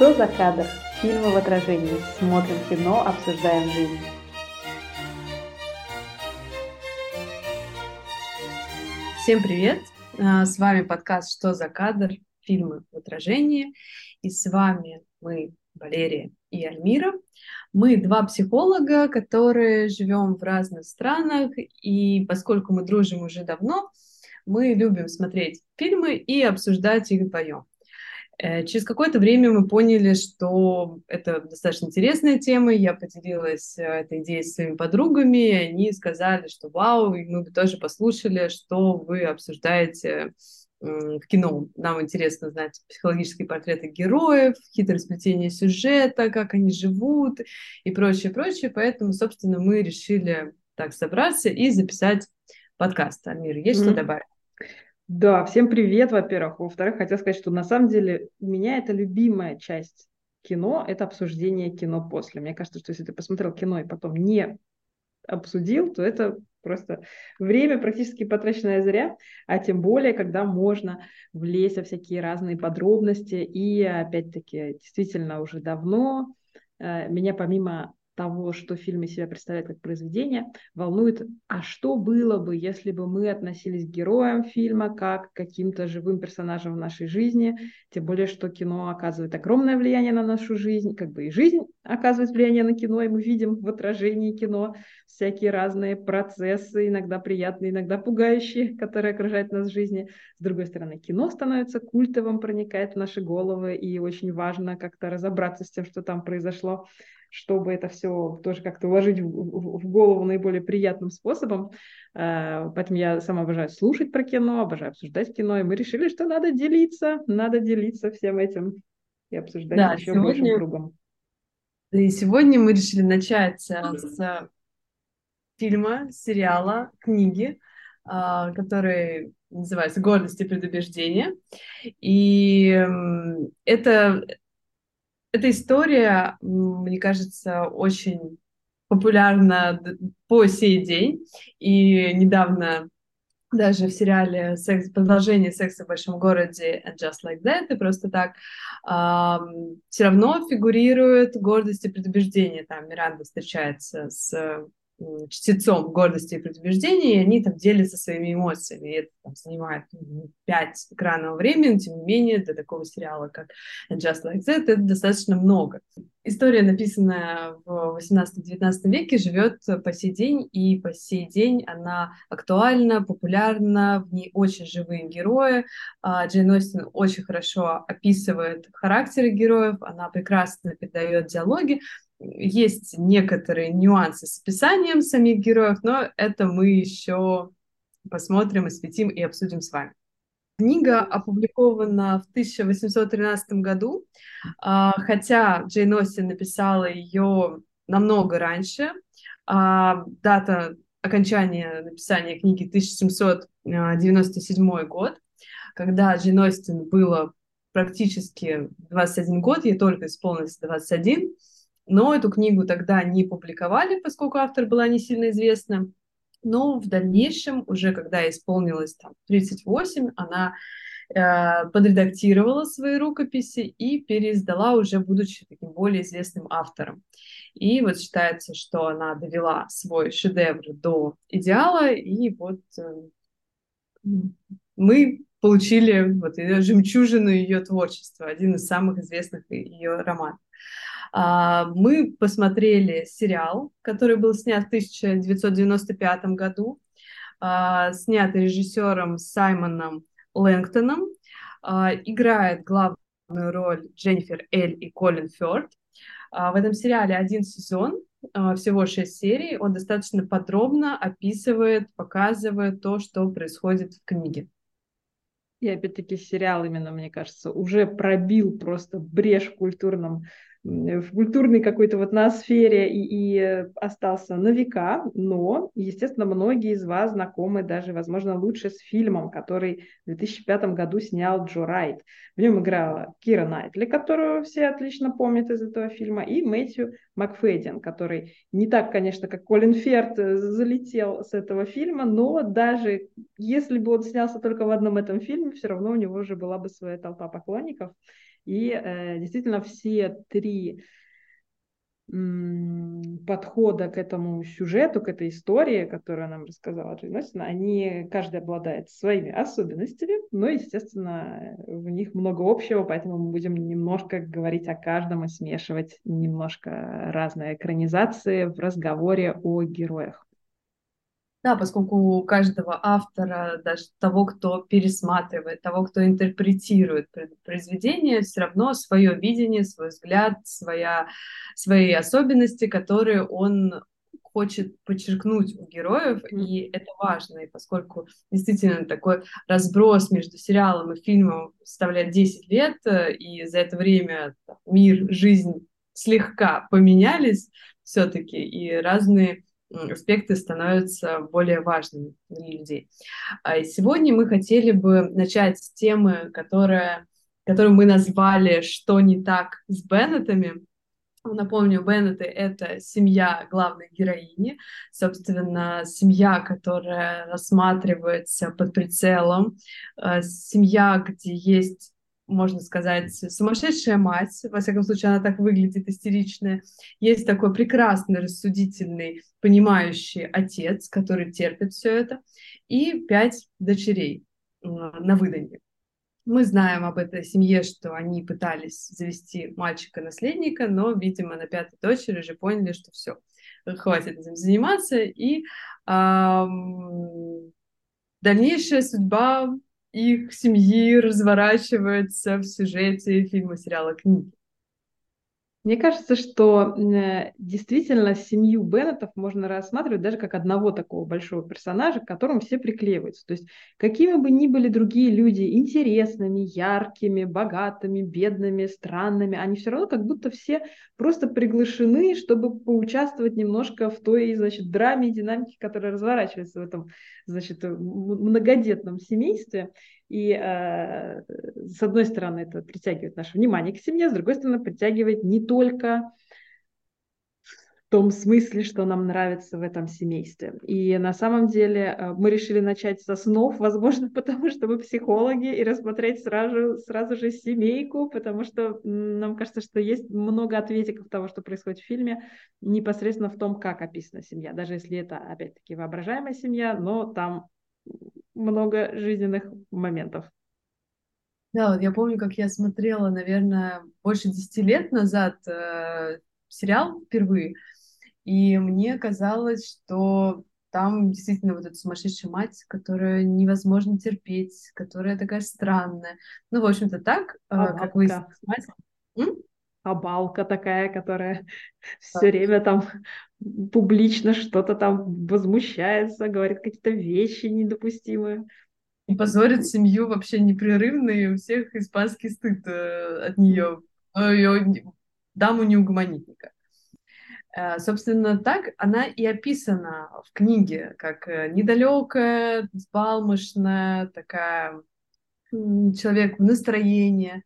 Что за кадр? Фильмы в отражении. Смотрим кино, обсуждаем жизнь. Всем привет! А, с вами подкаст «Что за кадр?» Фильмы в отражении. И с вами мы, Валерия и Альмира. Мы два психолога, которые живем в разных странах, и поскольку мы дружим уже давно, мы любим смотреть фильмы и обсуждать их вдвоем. Э, через какое-то время мы поняли, что это достаточно интересная тема. Я поделилась э, этой идеей с своими подругами, и они сказали, что вау, и мы бы тоже послушали, что вы обсуждаете в кино. Нам интересно знать психологические портреты героев, хитросплетение сюжета, как они живут и прочее, прочее. Поэтому, собственно, мы решили так собраться и записать подкаст. Амир, есть mm-hmm. что добавить? Да, всем привет, во-первых. Во-вторых, хотел сказать, что на самом деле у меня это любимая часть кино, это обсуждение кино после. Мне кажется, что если ты посмотрел кино и потом не обсудил, то это просто время практически потраченное зря, а тем более, когда можно влезть во всякие разные подробности. И опять-таки, действительно, уже давно э, меня помимо того, что фильм из себя представляет как произведение, волнует, а что было бы, если бы мы относились к героям фильма как к каким-то живым персонажам в нашей жизни, тем более, что кино оказывает огромное влияние на нашу жизнь, как бы и жизнь оказывает влияние на кино, и мы видим в отражении кино всякие разные процессы, иногда приятные, иногда пугающие, которые окружают нас в жизни. С другой стороны, кино становится культовым, проникает в наши головы, и очень важно как-то разобраться с тем, что там произошло чтобы это все тоже как-то уложить в, в, в голову наиболее приятным способом. Э, поэтому я сама обожаю слушать про кино, обожаю обсуждать кино, и мы решили, что надо делиться, надо делиться всем этим и обсуждать да, еще сегодня... большим кругом. И сегодня мы решили начать с фильма, сериала, книги, а, который называется «Гордость и предубеждение». И это эта история, мне кажется, очень популярна по сей день. И недавно даже в сериале секс, продолжение секса в большом городе and Just Like That, и просто так э, все равно фигурирует гордость и предубеждение. Там Миранда встречается с чтецом гордости и предубеждений, и они там делятся своими эмоциями. И это там, занимает ну, пять экранного времени, тем не менее, для такого сериала, как Just Like That, это достаточно много. История, написанная в 18-19 веке, живет по сей день, и по сей день она актуальна, популярна, в ней очень живые герои. А, Джейн Остин очень хорошо описывает характеры героев, она прекрасно передает диалоги, есть некоторые нюансы с описанием самих героев, но это мы еще посмотрим, осветим и обсудим с вами. Книга опубликована в 1813 году, а, хотя Джейн Остин написала ее намного раньше. А, дата окончания написания книги 1797 год, когда Джейн Остин было практически 21 год, ей только исполнилось 21, но эту книгу тогда не публиковали, поскольку автор была не сильно известна. Но в дальнейшем, уже когда исполнилось там, 38, она э, подредактировала свои рукописи и переиздала уже, будучи таким более известным автором. И вот считается, что она довела свой шедевр до идеала, и вот э, мы получили вот ее жемчужину ее творчества, один из самых известных ее романов. А, мы посмотрели сериал, который был снят в 1995 году, а, снятый режиссером Саймоном Лэнгтоном. А, играет главную роль Дженнифер Эль и Колин Фёрд. В этом сериале один сезон, всего шесть серий. Он достаточно подробно описывает, показывает то, что происходит в книге. И опять-таки сериал именно, мне кажется, уже пробил просто брешь в культурном в культурной какой-то вот ноосфере и, и остался на века, но, естественно, многие из вас знакомы даже, возможно, лучше с фильмом, который в 2005 году снял Джо Райт. В нем играла Кира Найтли, которую все отлично помнят из этого фильма, и Мэтью Макфедин, который не так, конечно, как Колин Ферт э, залетел с этого фильма, но даже если бы он снялся только в одном этом фильме, все равно у него уже была бы своя толпа поклонников. И э, действительно все три подхода к этому сюжету, к этой истории, которую нам рассказала Джейн они, каждый обладает своими особенностями, но, естественно, в них много общего, поэтому мы будем немножко говорить о каждом и смешивать немножко разные экранизации в разговоре о героях. Да, поскольку у каждого автора, даже того, кто пересматривает, того, кто интерпретирует произведение, все равно свое видение, свой взгляд, своя, свои особенности, которые он хочет подчеркнуть у героев, и это важно, и поскольку действительно такой разброс между сериалом и фильмом составляет 10 лет, э, и за это время мир, жизнь слегка поменялись все-таки, и разные аспекты становятся более важными для людей. А сегодня мы хотели бы начать с темы, которая, которую мы назвали «Что не так с Беннетами?». Напомню, Беннеты — это семья главной героини, собственно, семья, которая рассматривается под прицелом, э, семья, где есть можно сказать, сумасшедшая мать, во всяком случае, она так выглядит истеричная. Есть такой прекрасный, рассудительный, понимающий отец, который терпит все это, и пять дочерей на выданье. Мы знаем об этой семье, что они пытались завести мальчика-наследника, но, видимо, на пятой дочери уже поняли, что все, хватит этим заниматься, и эм, дальнейшая судьба их семьи разворачивается в сюжете фильма, сериала, книги. Мне кажется, что э, действительно семью Беннетов можно рассматривать даже как одного такого большого персонажа, к которому все приклеиваются. То есть какими бы ни были другие люди интересными, яркими, богатыми, бедными, странными, они все равно как будто все просто приглашены, чтобы поучаствовать немножко в той, значит, драме и динамике, которая разворачивается в этом, значит, многодетном семействе. И э, с одной стороны это притягивает наше внимание к семье, с другой стороны притягивает не только в том смысле, что нам нравится в этом семействе. И на самом деле э, мы решили начать со снов, возможно, потому что мы психологи, и рассмотреть сразу, сразу же семейку, потому что нам кажется, что есть много ответиков того, что происходит в фильме, непосредственно в том, как описана семья. Даже если это, опять-таки, воображаемая семья, но там много жизненных моментов. Да, вот я помню, как я смотрела, наверное, больше десяти лет назад э, сериал впервые, и мне казалось, что там действительно вот эта сумасшедшая мать, которую невозможно терпеть, которая такая странная. Ну, в общем-то, так, э, как вы мать. А балка такая, которая все время там публично что-то там возмущается, говорит какие-то вещи недопустимые. И позорит семью вообще непрерывно, и у всех испанский стыд э, от нее. Ее даму не угомонить никак. Э, собственно, так она и описана в книге, как э, недалекая, взбалмошная, такая человек в настроении.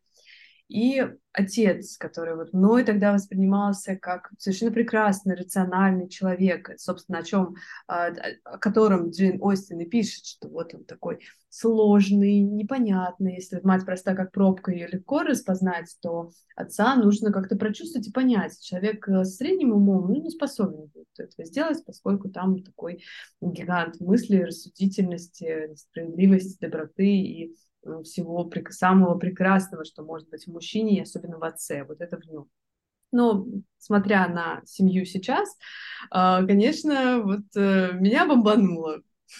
И отец, который вот мной тогда воспринимался как совершенно прекрасный, рациональный человек, собственно, о чем, а, о котором Джейн Остин и пишет, что вот он такой сложный, непонятный. Если мать проста как пробка, ее легко распознать, то отца нужно как-то прочувствовать и понять. Человек э, с средним умом ну, не способен будет этого сделать, поскольку там такой гигант мысли, рассудительности, справедливости, доброты и всего самого прекрасного, что может быть в мужчине, и особенно в отце, вот это в нем. Но смотря на семью сейчас, а, конечно, вот э, меня бомбануло.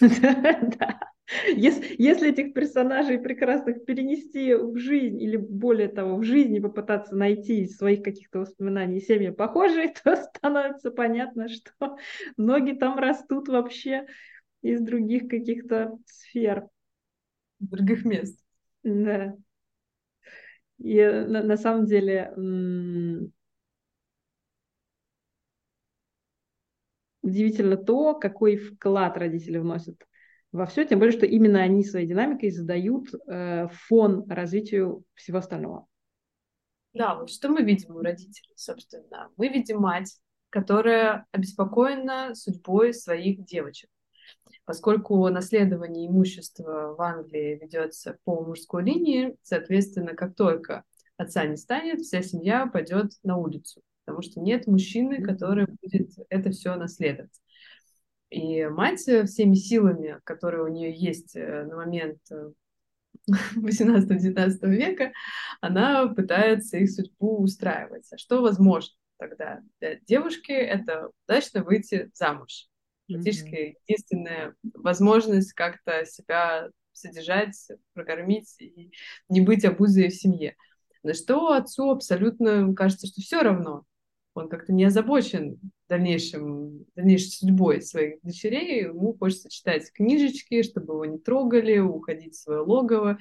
Если этих персонажей прекрасных перенести в жизнь, или более того, в жизни попытаться найти из своих каких-то воспоминаний семьи похожие, то становится понятно, что ноги там растут вообще из других каких-то сфер других мест. Да. И на, на самом деле удивительно то, какой вклад родители вносят во все, тем более, что именно они своей динамикой задают э, фон развитию всего остального. Да, вот что мы видим у родителей, собственно? Мы видим мать, которая обеспокоена судьбой своих девочек. Поскольку наследование имущества в Англии ведется по мужской линии, соответственно, как только отца не станет, вся семья пойдет на улицу, потому что нет мужчины, который будет это все наследовать. И мать всеми силами, которые у нее есть на момент 18-19 века, она пытается их судьбу устраивать. А что возможно тогда для девушки? Это удачно выйти замуж. Практически mm-hmm. единственная возможность как-то себя содержать, прокормить и не быть обузой в семье. На что отцу абсолютно кажется, что все равно. Он как-то не озабочен дальнейшим, дальнейшей судьбой своих дочерей. Ему хочется читать книжечки, чтобы его не трогали, уходить в свое логово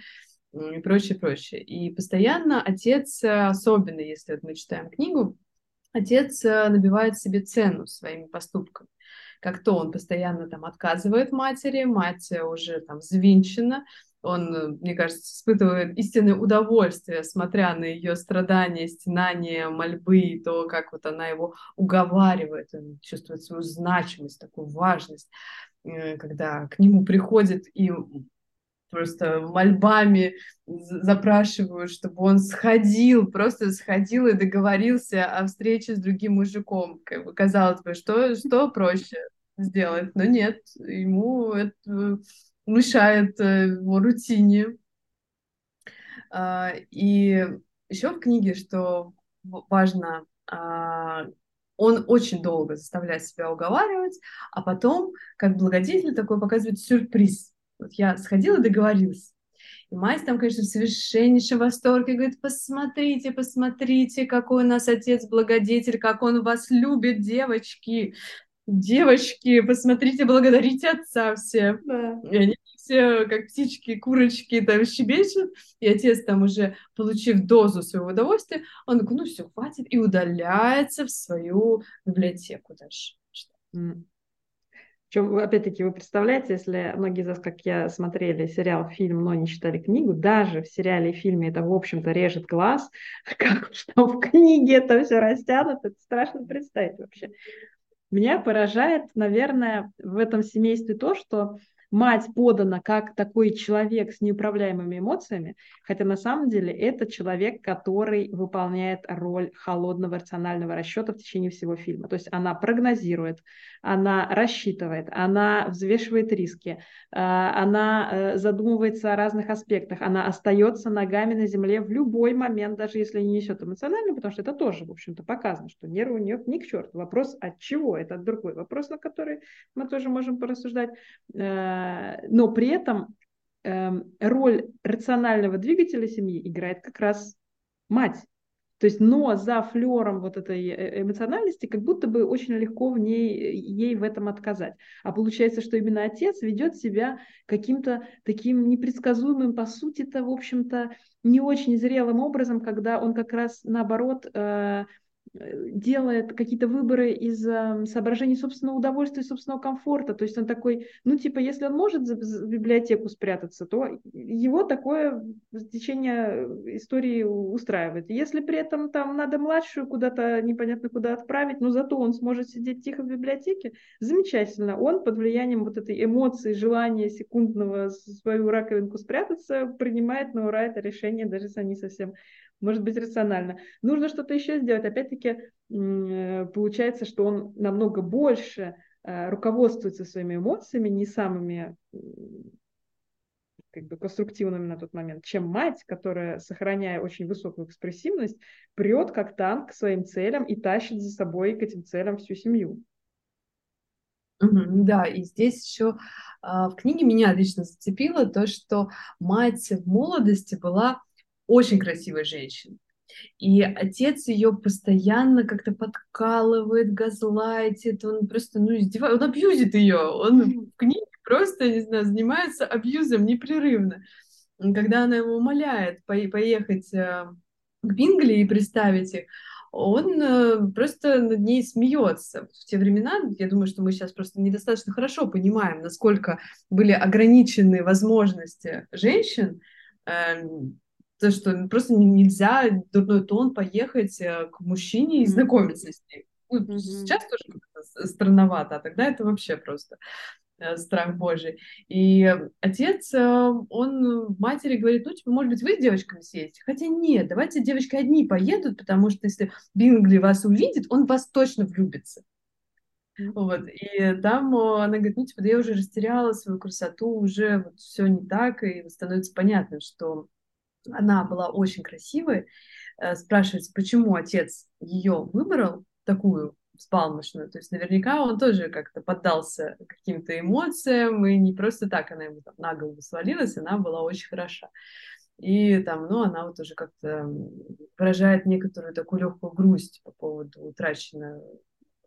и прочее, прочее. И постоянно отец, особенно если вот мы читаем книгу, отец набивает себе цену своими поступками как то он постоянно там отказывает матери, мать уже там звинчена, он, мне кажется, испытывает истинное удовольствие, смотря на ее страдания, стенания, мольбы, и то, как вот она его уговаривает, он чувствует свою значимость, такую важность, э, когда к нему приходит и просто мольбами запрашивают, чтобы он сходил, просто сходил и договорился о встрече с другим мужиком. Казалось бы, что, что проще сделать, но нет, ему это мешает э, его рутине. А, и еще в книге, что важно, а, он очень долго заставляет себя уговаривать, а потом, как благодетель, такой показывает сюрприз. Вот я сходила и договорилась. И мать там, конечно, в совершеннейшем восторге, говорит, посмотрите, посмотрите, какой у нас отец благодетель, как он вас любит, девочки. Девочки, посмотрите, благодарите отца все. Да. И они все, как птички, курочки, там щебечут, и отец там уже, получив дозу своего удовольствия, он такой, ну все, хватит, и удаляется в свою библиотеку дальше. Причем, опять-таки, вы представляете, если многие из вас, как я, смотрели сериал, фильм, но не читали книгу, даже в сериале и фильме это, в общем-то, режет глаз, как там в книге это все растянуто, это страшно представить вообще. Меня поражает, наверное, в этом семействе то, что мать подана как такой человек с неуправляемыми эмоциями, хотя на самом деле это человек, который выполняет роль холодного рационального расчета в течение всего фильма. То есть она прогнозирует, она рассчитывает, она взвешивает риски, э, она э, задумывается о разных аспектах, она остается ногами на земле в любой момент, даже если не несет эмоционально, потому что это тоже, в общем-то, показано, что нервы у нее ни к черту. Вопрос от чего? Это другой вопрос, на который мы тоже можем порассуждать э, но при этом эм, роль рационального двигателя семьи играет как раз мать. То есть, но за флером вот этой э, эмоциональности как будто бы очень легко в ней, ей в этом отказать. А получается, что именно отец ведет себя каким-то таким непредсказуемым, по сути-то, в общем-то, не очень зрелым образом, когда он как раз наоборот э, делает какие-то выборы из э, соображений собственного удовольствия, собственного комфорта. То есть он такой, ну типа, если он может в библиотеку спрятаться, то его такое течение истории устраивает. Если при этом там надо младшую куда-то непонятно куда отправить, но зато он сможет сидеть тихо в библиотеке, замечательно. Он под влиянием вот этой эмоции, желания секундного свою раковинку спрятаться, принимает на ура это решение, даже если они совсем может быть рационально. Нужно что-то еще сделать. Опять-таки, э, получается, что он намного больше э, руководствуется своими эмоциями, не самыми как бы конструктивными на тот момент, чем мать, которая, сохраняя очень высокую экспрессивность, прет как танк к своим целям и тащит за собой к этим целям всю семью. да, и здесь еще а, в книге меня лично зацепило то, что мать в молодости была очень красивой женщиной. И отец ее постоянно как-то подкалывает, газлайтит, он просто, ну, издевает, он абьюзит ее, он в книге просто, не знаю, занимается абьюзом непрерывно. Когда она его умоляет поехать э, к Бингли и представить их, он э, просто над ней смеется. В те времена, я думаю, что мы сейчас просто недостаточно хорошо понимаем, насколько были ограничены возможности женщин, эм, то, что просто нельзя дурной тон поехать э, к мужчине и знакомиться с ним. Ну, mm-hmm. Сейчас тоже странновато, а тогда это вообще просто. э, страх Божий. И отец, э, он матери говорит, ну, типа, может быть, вы с девочками съездите? Хотя нет, давайте девочки одни поедут, потому что если Бингли вас увидит, он вас точно влюбится. Вот, и там она говорит, ну, типа, да я уже растеряла свою красоту, уже вот все не так, и становится понятно, что она была очень красивой. Э, спрашивается, почему отец ее выбрал такую взбалмошную. То есть наверняка он тоже как-то поддался каким-то эмоциям, и не просто так она ему там на голову свалилась, она была очень хороша. И там, ну, она вот уже как-то выражает некоторую такую легкую грусть по поводу утраченной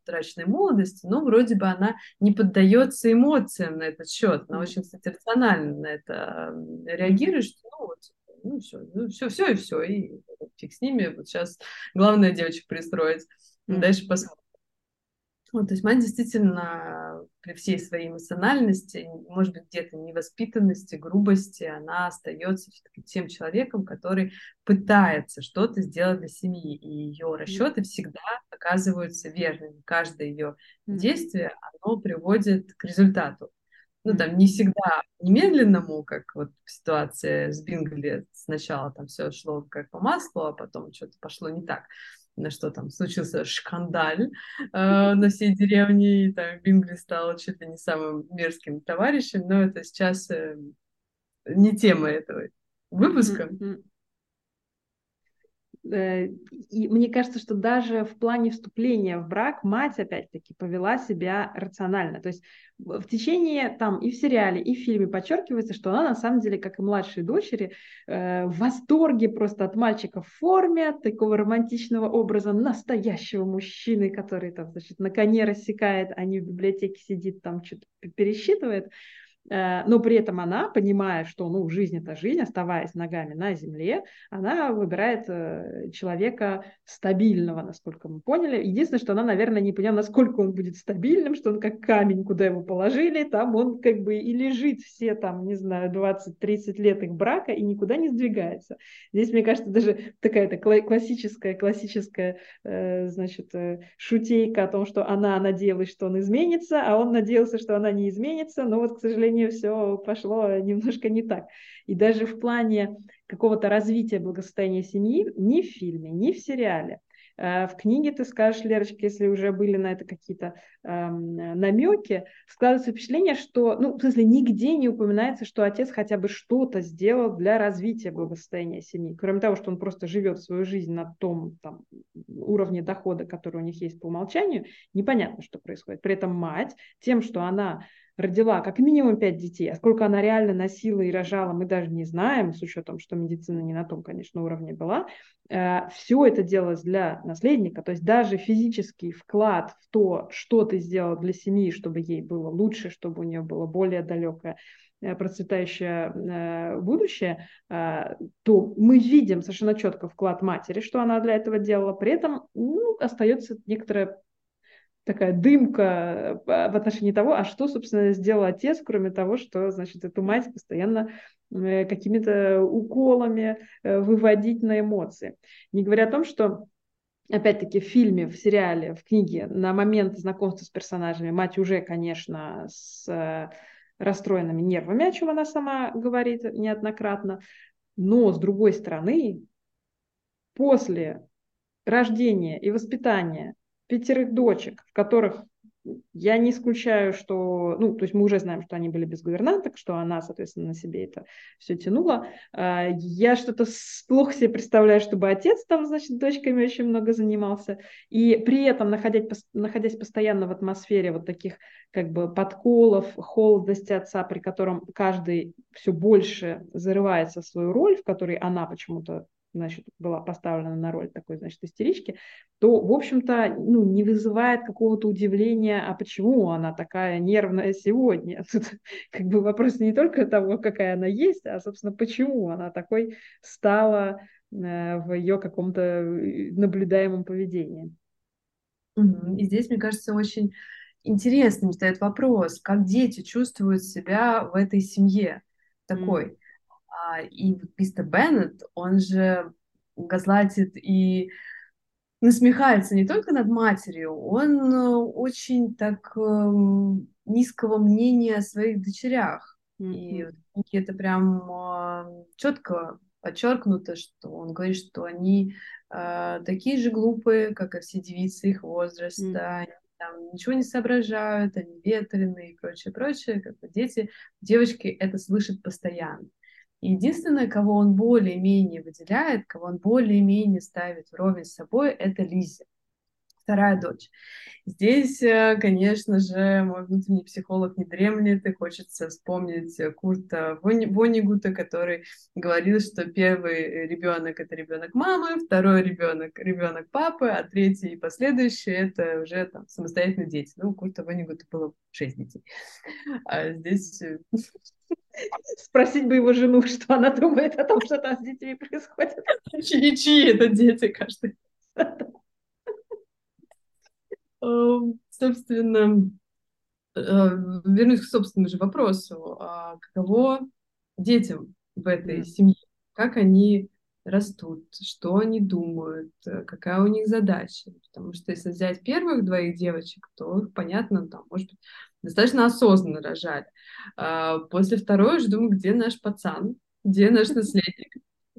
утраченной молодости, но вроде бы она не поддается эмоциям на этот счет. Она очень, кстати, рационально на это реагирует, что ну вот, ну все, ну все, все и все, и фиг с ними. Вот сейчас главное девочек пристроить. Дальше посмотрим. Вот, то есть мать действительно при всей своей эмоциональности, может быть, где-то невоспитанности, грубости, она остается тем человеком, который пытается что-то сделать для семьи, и ее расчеты всегда оказываются верными. Каждое ее действие, оно приводит к результату. Ну, там, не всегда немедленному, как вот в ситуации с Бингли, сначала там все шло как по маслу, а потом что-то пошло не так на что там случился шкандаль э, на всей деревне, и там Бингли стал чуть ли не самым мерзким товарищем, но это сейчас э, не тема этого выпуска. Mm-hmm. Э, и мне кажется, что даже в плане вступления в брак мать, опять-таки, повела себя рационально. То есть в течение там и в сериале, и в фильме подчеркивается, что она на самом деле, как и младшие дочери, э, в восторге просто от мальчика в форме, такого романтичного образа настоящего мужчины, который там, значит, на коне рассекает, а не в библиотеке сидит, там что-то пересчитывает. Э, но при этом она, понимая, что ну, жизнь это жизнь, оставаясь ногами на земле, она выбирает э, человека стабильного, насколько мы поняли. Единственное, что она, наверное, не поняла, насколько он будет стабильным, что он как камень, куда его положили, там он как бы и лежит все там, не знаю, 20-30 лет их брака и никуда не сдвигается. Здесь, мне кажется, даже такая-то классическая, классическая, э, значит, шутейка о том, что она надеялась, что он изменится, а он надеялся, что она не изменится, но вот, к сожалению, сожалению, все пошло немножко не так. И даже в плане какого-то развития благосостояния семьи ни в фильме, ни в сериале э, в книге ты скажешь, Лерочка, если уже были на это какие-то эм, намеки, складывается впечатление, что, ну, в смысле, нигде не упоминается, что отец хотя бы что-то сделал для развития благосостояния семьи. Кроме того, что он просто живет свою жизнь на том там, уровне дохода, который у них есть по умолчанию, непонятно, что происходит. При этом мать тем, что она родила как минимум пять детей, а сколько она реально носила и рожала, мы даже не знаем, с учетом, что медицина не на том, конечно, уровне была. Э, Все это делалось для наследника, то есть даже физический вклад в то, что ты сделал для семьи, чтобы ей было лучше, чтобы у нее было более далекое э, процветающее э, будущее, то мы видим совершенно четко вклад матери, что она для этого делала. При этом ну, остается некоторая такая дымка э, в отношении того, а что, собственно, сделал отец, кроме того, что, значит, эту мать постоянно э, какими-то уколами э, выводить на эмоции. Не говоря о том, что опять-таки в фильме, в сериале, в книге на момент знакомства с персонажами мать уже, конечно, с расстроенными нервами, о чем она сама говорит неоднократно, но с другой стороны, после рождения и воспитания пятерых дочек, в которых я не исключаю, что, ну, то есть мы уже знаем, что они были без гувернанток, что она, соответственно, на себе это все тянула. А, я что-то плохо себе представляю, чтобы отец там, значит, дочками очень много занимался. И при этом, находясь, находясь постоянно в атмосфере вот таких как бы подколов, холодности отца, при котором каждый все больше зарывается в свою роль, в которой она почему-то значит, была поставлена на роль такой, значит, истерички, то, в общем-то, ну, не вызывает какого-то удивления, а почему она такая нервная сегодня. Тут как бы вопрос не только того, какая она есть, а, собственно, почему она такой стала э, в ее каком-то э, наблюдаемом поведении. И здесь, мне кажется, очень интересным стоит вопрос, как дети чувствуют себя в этой семье такой. Mm. А, и мистер Беннет, он же газлатит и насмехается не только над матерью, он э, очень так эм, низкого мнения о своих дочерях. Mm-hmm. И это прям э, четко подчеркнуто, что он говорит, что они э, такие же глупые, как и все девицы их возраста, mm. они там ничего не соображают, они ветреные и прочее, прочее, как бы дети, девочки это слышат постоянно. И единственное, кого он более-менее выделяет, кого он более-менее ставит вровень с собой, это Лиза вторая дочь. Здесь, э, конечно же, мой внутренний психолог не дремлет, и хочется вспомнить Курта Вонигута, который говорил, что первый ребенок это ребенок мамы, второй ребенок ребенок папы, а третий и последующий это уже там самостоятельные дети. Ну, у Курта Вонигута было шесть детей. А здесь э, Спросить бы его жену, что она думает о том, что там с детьми происходит. Чьи, чьи это дети каждый. Эм, собственно, э, вернусь к собственному же вопросу. А каково детям в этой семье? Как они растут, что они думают, э, какая у них задача. Потому что если взять первых двоих девочек, то их, понятно, там, может быть, достаточно осознанно рожали. А после второй уже думаю, где наш пацан, где наш наследник.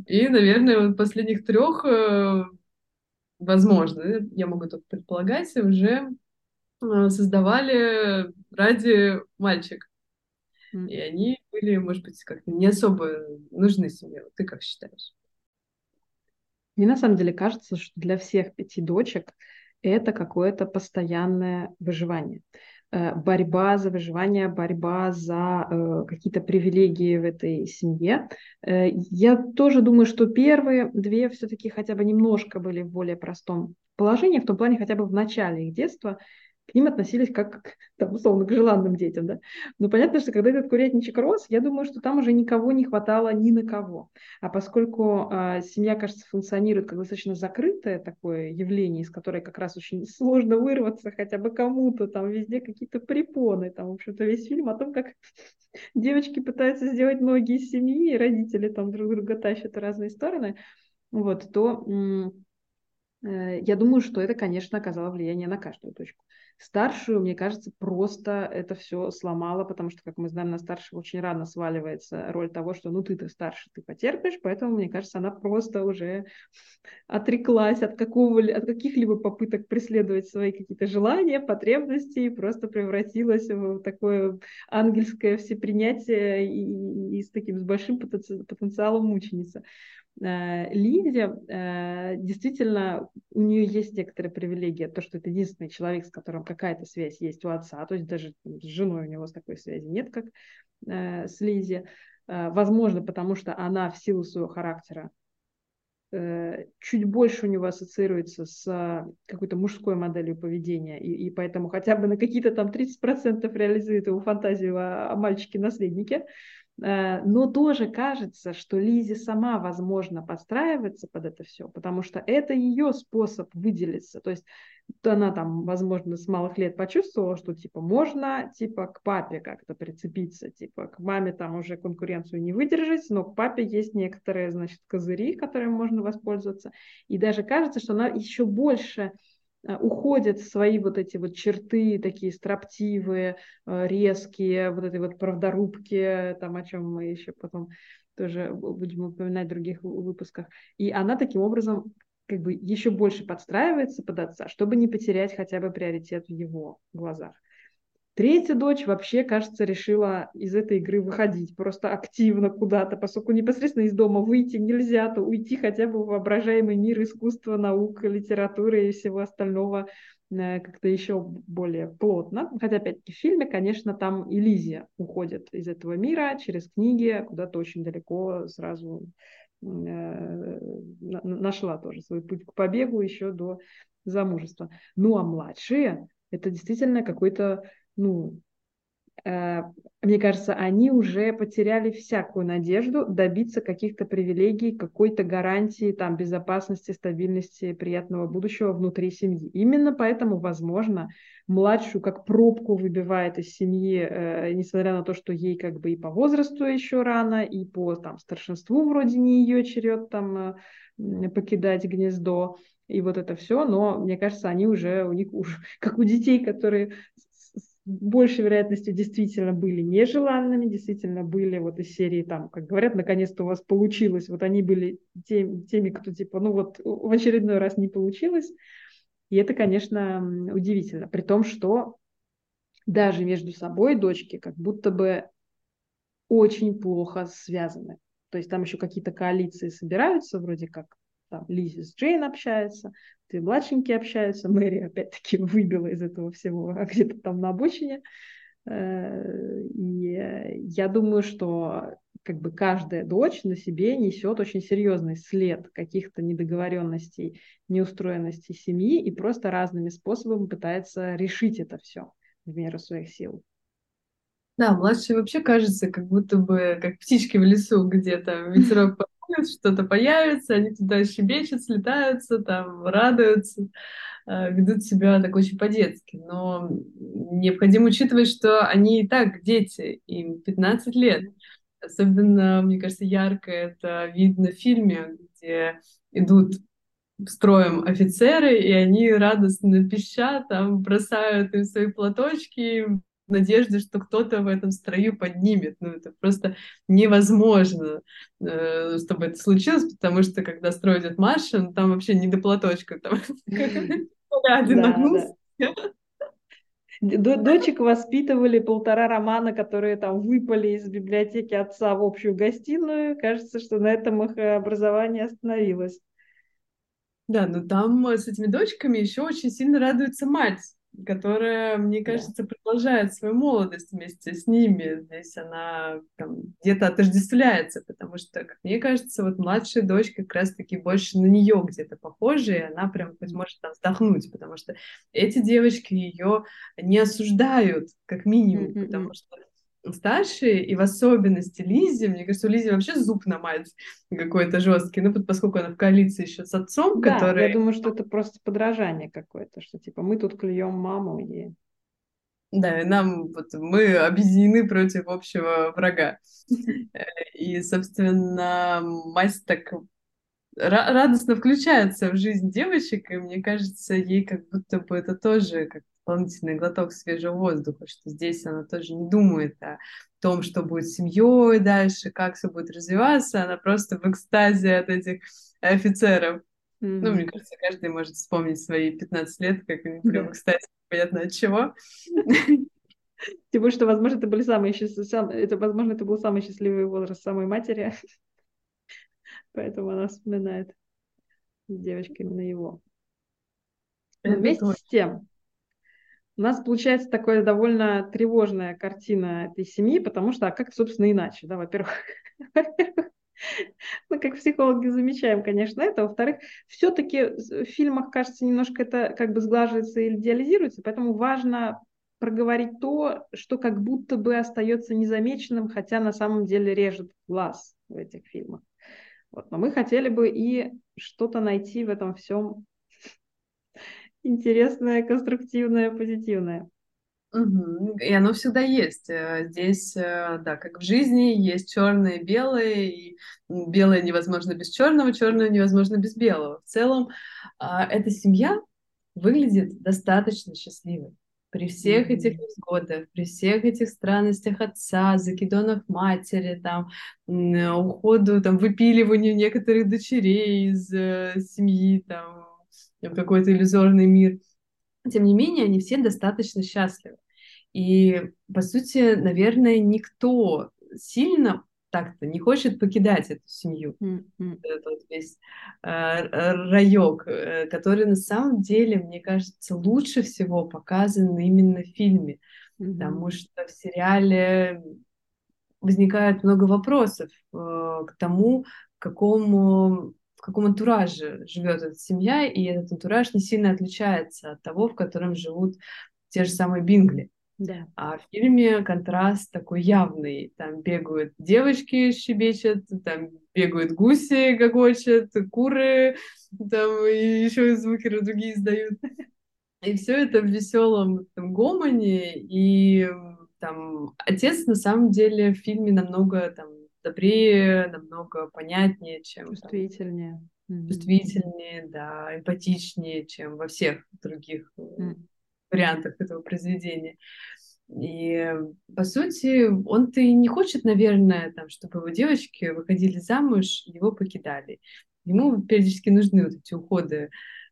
И, наверное, вот последних трех э, возможно, я могу только предполагать, уже э, создавали ради мальчик. И они были, может быть, как-то не особо нужны семье. Ты как считаешь? Мне на самом деле кажется, что для всех пяти дочек это какое-то постоянное выживание. Э, борьба за выживание, борьба за э, какие-то привилегии в этой семье. Э, я тоже думаю, что первые две все-таки хотя бы немножко были в более простом положении, в том плане хотя бы в начале их детства к ним относились как, там, условно, к желанным детям, да. Но понятно, что когда этот курятничек рос, я думаю, что там уже никого не хватало ни на кого. А поскольку э, семья, кажется, функционирует как достаточно закрытое такое явление, из которой как раз очень сложно вырваться хотя бы кому-то, там везде какие-то препоны, там, в общем-то, весь фильм о том, как девочки пытаются сделать ноги из семьи, и родители там друг друга тащат в разные стороны, вот, то э, я думаю, что это, конечно, оказало влияние на каждую точку. Старшую, мне кажется, просто это все сломало, потому что, как мы знаем, на старших очень рано сваливается роль того, что ну ты-то старше, ты потерпишь, поэтому, мне кажется, она просто уже отреклась от, какого, от каких-либо попыток преследовать свои какие-то желания, потребности, и просто превратилась в такое ангельское всепринятие и, и с таким с большим потенциалом мученица. Э, Лизе э, действительно у нее есть некоторые привилегии, то, что это единственный человек, с которым какая-то связь есть у отца, то есть даже с женой у него с такой связи нет, как э, с Лизи. Возможно, потому что она в силу своего характера чуть больше у него ассоциируется с какой-то мужской моделью поведения, и, и поэтому хотя бы на какие-то там 30% реализует его фантазию о, о мальчике-наследнике. Э, но тоже кажется, что Лизе сама, возможно, подстраивается под это все, потому что это ее способ выделиться. То есть она там, возможно, с малых лет почувствовала, что типа можно типа к папе как-то прицепиться, типа к маме там уже конкуренцию не выдержать, но к папе есть некоторые, значит, козыри, которыми можно воспользоваться. И даже кажется, что она еще больше уходят в свои вот эти вот черты, такие строптивые, э, резкие, вот эти вот правдорубки, там о чем мы еще потом тоже будем упоминать в других выпусках. И она таким образом как бы еще больше подстраивается под отца, чтобы не потерять хотя бы приоритет в его глазах. Третья дочь вообще, кажется, решила из этой игры выходить просто активно куда-то, поскольку непосредственно из дома выйти нельзя, то уйти хотя бы в воображаемый мир искусства, наук, литературы и всего остального э, как-то еще более плотно. Хотя, опять-таки, в фильме, конечно, там Элизия уходит из этого мира через книги куда-то очень далеко сразу э, нашла тоже свой путь к побегу еще до замужества. Ну а младшие это действительно какой-то ну, э, мне кажется, они уже потеряли всякую надежду добиться каких-то привилегий, какой-то гарантии там, безопасности, стабильности, приятного будущего внутри семьи. Именно поэтому, возможно, младшую как пробку выбивает из семьи, э, несмотря на то, что ей как бы и по возрасту еще рано, и по там, старшинству вроде не ее черед там э, покидать гнездо. и вот это все, но мне кажется, они уже, у них уже, как у детей, которые большей вероятностью действительно были нежеланными, действительно были вот из серии там, как говорят, наконец-то у вас получилось, вот они были тем, теми, кто типа, ну вот в очередной раз не получилось, и это, конечно, удивительно, при том, что даже между собой дочки как будто бы очень плохо связаны. То есть там еще какие-то коалиции собираются, вроде как там Лизи с Джейн общаются, ты младшенькие общаются, Мэри опять-таки выбила из этого всего, а где-то там на обочине. Э, и я думаю, что как бы каждая дочь на себе несет очень серьезный след каких-то недоговоренностей, неустроенностей семьи и просто разными способами пытается решить это все в меру своих сил. Да, младшие вообще кажется, как будто бы как птички в лесу, где там ветерок что-то появится, они туда щебечут, слетаются, там радуются, э, ведут себя так очень по-детски. Но необходимо учитывать, что они и так дети, им 15 лет. Особенно, мне кажется, ярко это видно в фильме, где идут строем офицеры, и они радостно пищат, там бросают им свои платочки, в надежде, что кто-то в этом строю поднимет. Ну, это просто невозможно, э, чтобы это случилось, потому что, когда строй идет марш, он там вообще не до платочка, там один. Дочек воспитывали полтора романа, которые там выпали из библиотеки отца в общую гостиную. Кажется, что на этом их образование остановилось. Да, но там с этими дочками еще очень сильно радуется мать которая, мне кажется, продолжает свою молодость вместе с ними. Здесь она там, где-то отождествляется, потому что, как мне кажется, вот младшая дочь как раз-таки больше на нее где-то похожа, и она прям хоть может там вздохнуть, потому что эти девочки ее не осуждают, как минимум, mm-hmm. потому что старшие, и в особенности Лизе, мне кажется, у Лизи вообще зуб на мать какой-то жесткий, ну, поскольку она в коалиции еще с отцом, да, который... я думаю, что это просто подражание какое-то, что типа мы тут клюем маму и... Да, и нам вот мы объединены против общего врага. И, собственно, мать так радостно включается в жизнь девочек, и мне кажется, ей как будто бы это тоже как дополнительный глоток свежего воздуха, что здесь она тоже не думает о том, что будет с семьей дальше, как все будет развиваться, она просто в экстазе от этих офицеров. Mm-hmm. Ну, мне кажется, каждый может вспомнить свои 15 лет, как они прям в экстазе, понятно от чего. Тем более, что, возможно, это были самые счастливые, это, возможно, это был самый счастливый возраст самой матери. Поэтому она вспоминает с девочкой именно его. Но вместе с тем, у нас получается такая довольно тревожная картина этой семьи, потому что, а как, собственно, иначе, да, во-первых, мы как психологи замечаем, конечно, это. Во-вторых, все-таки в фильмах, кажется, немножко это как бы сглаживается или идеализируется, поэтому важно проговорить то, что как будто бы остается незамеченным, хотя на самом деле режет глаз в этих фильмах. Вот. Но мы хотели бы и что-то найти в этом всем интересное, конструктивное, позитивное. Угу. И оно всегда есть. Э, здесь, э, да, как в жизни, есть черное и белое, и белое невозможно без черного, черное невозможно без белого. В целом, а, эта семья выглядит достаточно счастливой. При всех этих невзгодах, при всех этих странностях отца, закидонах матери, там, уходу, там, выпиливанию некоторых дочерей из э, семьи, там, в какой-то иллюзорный мир. Тем не менее, они все достаточно счастливы. И, по сути, наверное, никто сильно так-то не хочет покидать эту семью, mm-hmm. этот весь э, раек, э, который на самом деле, мне кажется, лучше всего показан именно в фильме, mm-hmm. потому что в сериале возникает много вопросов э, к тому, какому в каком антураже живет эта семья, и этот антураж не сильно отличается от того, в котором живут те же самые Бингли. Да. А в фильме контраст такой явный. Там бегают девочки, щебечут, там бегают гуси, гогочат, куры, там и еще звуки другие издают. И все это в веселом там, гомоне. И там отец на самом деле в фильме намного там добрее, намного понятнее, чем... Чувствительнее. чувствительнее, да, эмпатичнее, чем во всех других mm. вариантах этого произведения. И, по сути, он-то и не хочет, наверное, там, чтобы его девочки выходили замуж, его покидали. Ему периодически нужны вот эти уходы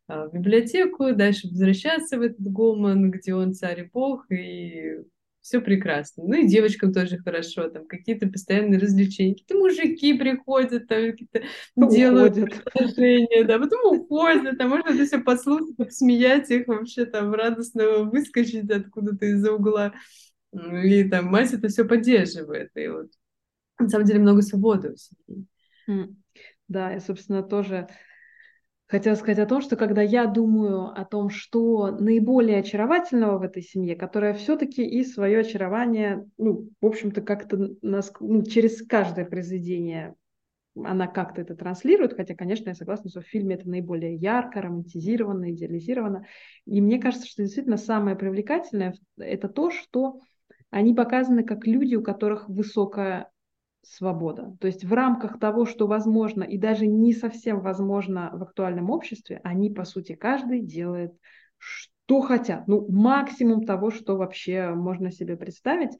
а, в библиотеку, дальше возвращаться в этот гомон, где он царь и бог, и все прекрасно. Ну и девочкам тоже хорошо, там какие-то постоянные развлечения, какие-то мужики приходят, там какие-то делают предложения, да, потом уходят, там можно это все послушать, посмеять их, вообще там радостно выскочить откуда-то из-за угла. И там мать это все поддерживает. И вот на самом деле много свободы у семьи. Да, я, собственно, тоже хотела сказать о том, что когда я думаю о том, что наиболее очаровательного в этой семье, которая все-таки и свое очарование, ну, в общем-то, как-то нас, ну, через каждое произведение она как-то это транслирует, хотя, конечно, я согласна, что в фильме это наиболее ярко, романтизировано, идеализировано. И мне кажется, что действительно самое привлекательное – это то, что они показаны как люди, у которых высокая свобода. То есть в рамках того, что возможно и даже не совсем возможно в актуальном обществе, они, по сути, каждый делает, что хотят. Ну, максимум того, что вообще можно себе представить.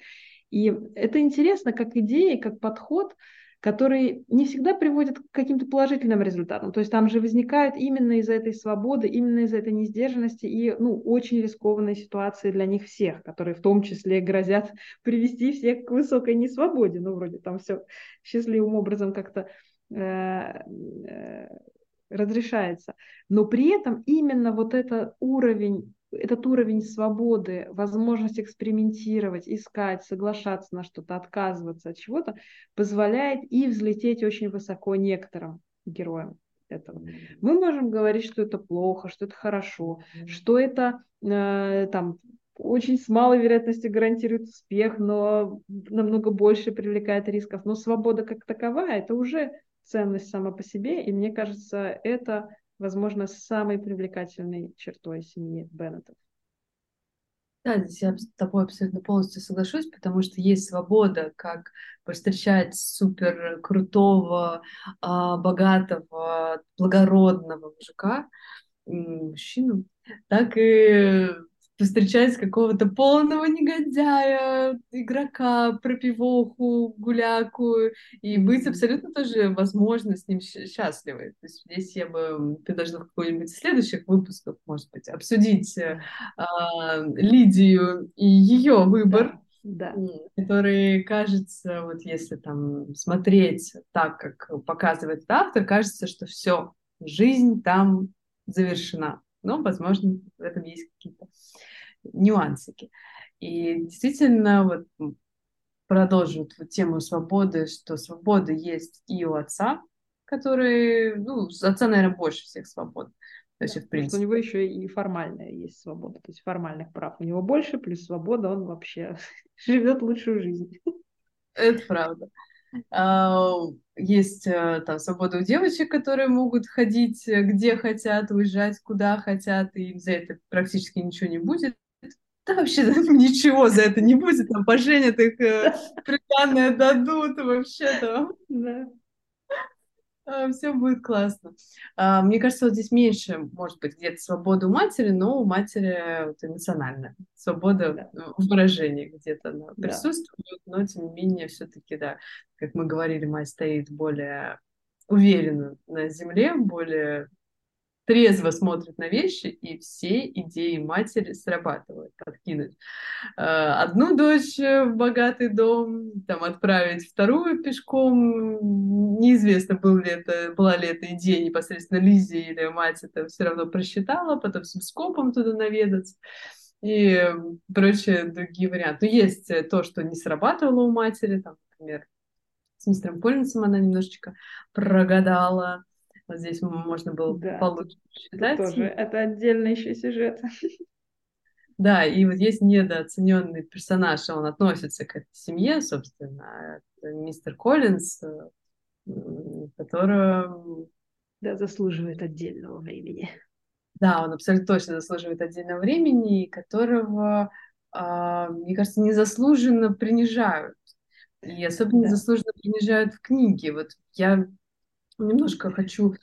И это интересно как идея, как подход – который не всегда приводит к каким-то положительным результатам. То есть там же возникают именно из-за этой свободы, именно из-за этой несдержанности и ну, очень рискованные ситуации для них всех, которые в том числе грозят привести всех к высокой несвободе. Ну, вроде там все счастливым образом как-то э, э, разрешается. Но при этом именно вот этот уровень этот уровень свободы, возможность экспериментировать, искать, соглашаться на что-то, отказываться от чего-то, позволяет и взлететь очень высоко некоторым героям этого. Мы можем говорить, что это плохо, что это хорошо, что это э, там очень с малой вероятностью гарантирует успех, но намного больше привлекает рисков. Но свобода как таковая – это уже ценность сама по себе, и мне кажется, это возможно, самой привлекательной чертой семьи Беннетов. Да, здесь я с тобой абсолютно полностью соглашусь, потому что есть свобода, как встречать супер крутого, а, богатого, благородного мужика, мужчину, так и встречать какого-то полного негодяя, игрока, пропивоху, гуляку, и быть абсолютно тоже возможно с ним счастливой. То есть здесь я бы предложила в какой-нибудь следующих выпусков, может быть, обсудить э, Лидию и ее выбор. Да. который кажется, вот если там смотреть так, как показывает автор, кажется, что все, жизнь там завершена. Но, возможно, в этом есть какие-то нюансики. И действительно, вот продолжим эту тему свободы, что свобода есть и у отца, который, ну, отца, наверное, больше всех свобод. То есть, да, в принципе. У него еще и формальная есть свобода, то есть формальных прав у него больше, плюс свобода, он вообще живет лучшую жизнь. Это правда. А, есть э, там свобода у девочек, которые могут ходить э, где хотят, уезжать куда хотят, и за это практически ничего не будет. Да вообще ничего за это не будет, там поженят их, э, приданное дадут, вообще там. Да. А, Все будет классно. А, мне кажется, вот здесь меньше, может быть, где-то свобода у матери, но у матери вот, эмоциональная свобода да. в выражении где-то она да. присутствует, но тем не менее все-таки, да, как мы говорили, мать стоит более уверенно на земле, более трезво смотрит на вещи, и все идеи матери срабатывают, подкинуть э, одну дочь в богатый дом, там отправить вторую пешком. Неизвестно, был ли это, была ли эта идея непосредственно Лизи или мать это все равно просчитала, потом всем скопом туда наведаться и прочие другие варианты. Но есть то, что не срабатывало у матери, там, например, с мистером Коллинсом она немножечко прогадала, вот здесь можно было да, получше читать. Тоже это отдельный еще сюжет. Да, и вот есть недооцененный персонаж, он относится к этой семье, собственно, это мистер Коллинз, которого... Да, заслуживает отдельного времени. Да, он абсолютно точно заслуживает отдельного времени, которого, э, мне кажется, незаслуженно принижают. И особенно да. незаслуженно принижают в книге. Вот я немножко хочу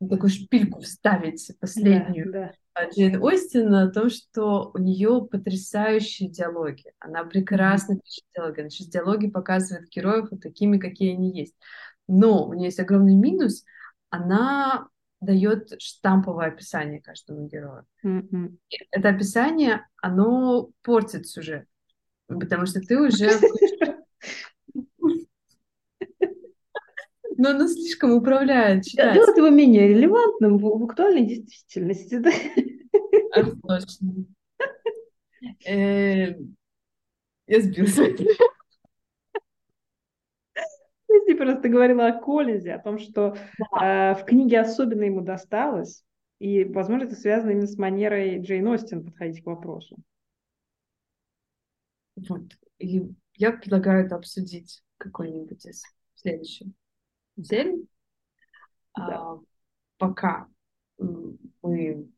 такую шпильку вставить последнюю Да, Джейн Остин о том, что у нее потрясающие диалоги. Она прекрасно пишет диалоги. Значит, диалоги показывают героев вот такими, какие они есть. Но у нее есть огромный минус. Она дает штамповое описание каждому герою. да. И Это описание, оно портит сюжет. Потому что ты уже... Но оно слишком управляет читателя. Делает его менее релевантным в, в актуальной действительности. Да? Это точно. Э, Я сбилась. Ты просто говорила о Коллинзе, о том, что э, в книге особенно ему досталось, и, возможно, это связано именно с манерой Джейн Остин подходить к вопросу. Вот. И я предлагаю это обсудить какой-нибудь из следующих недель. Да. А, пока мы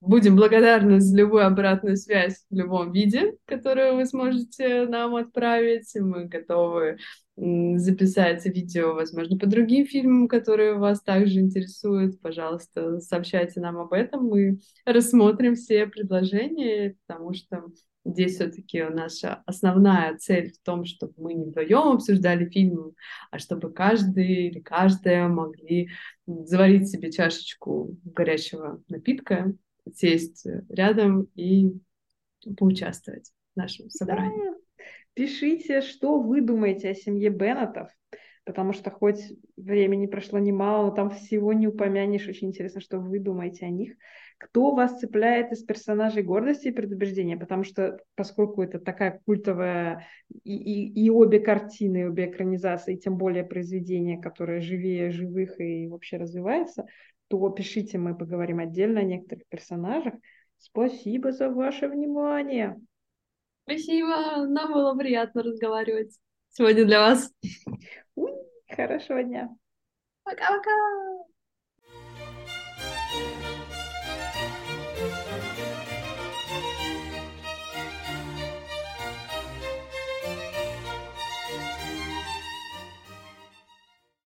будем благодарны за любую обратную связь в любом виде, которую вы сможете нам отправить. Мы готовы записать видео, возможно, по другим фильмам, которые вас также интересуют. Пожалуйста, сообщайте нам об этом. Мы рассмотрим все предложения, потому что здесь все-таки наша основная цель в том, чтобы мы не вдвоем обсуждали фильмы, а чтобы каждый или каждая могли заварить себе чашечку горячего напитка, сесть рядом и поучаствовать в нашем собрании. Да. Пишите, что вы думаете о семье Беннетов, потому что хоть времени прошло немало, но там всего не упомянешь. Очень интересно, что вы думаете о них. Кто вас цепляет из персонажей гордости и предубеждения? Потому что, поскольку это такая культовая и, и, и обе картины, и обе экранизации, тем более произведение, которое живее живых и вообще развивается, то пишите, мы поговорим отдельно о некоторых персонажах. Спасибо за ваше внимание. Спасибо, нам было приятно разговаривать сегодня для вас. Уй, хорошего дня. Пока-пока!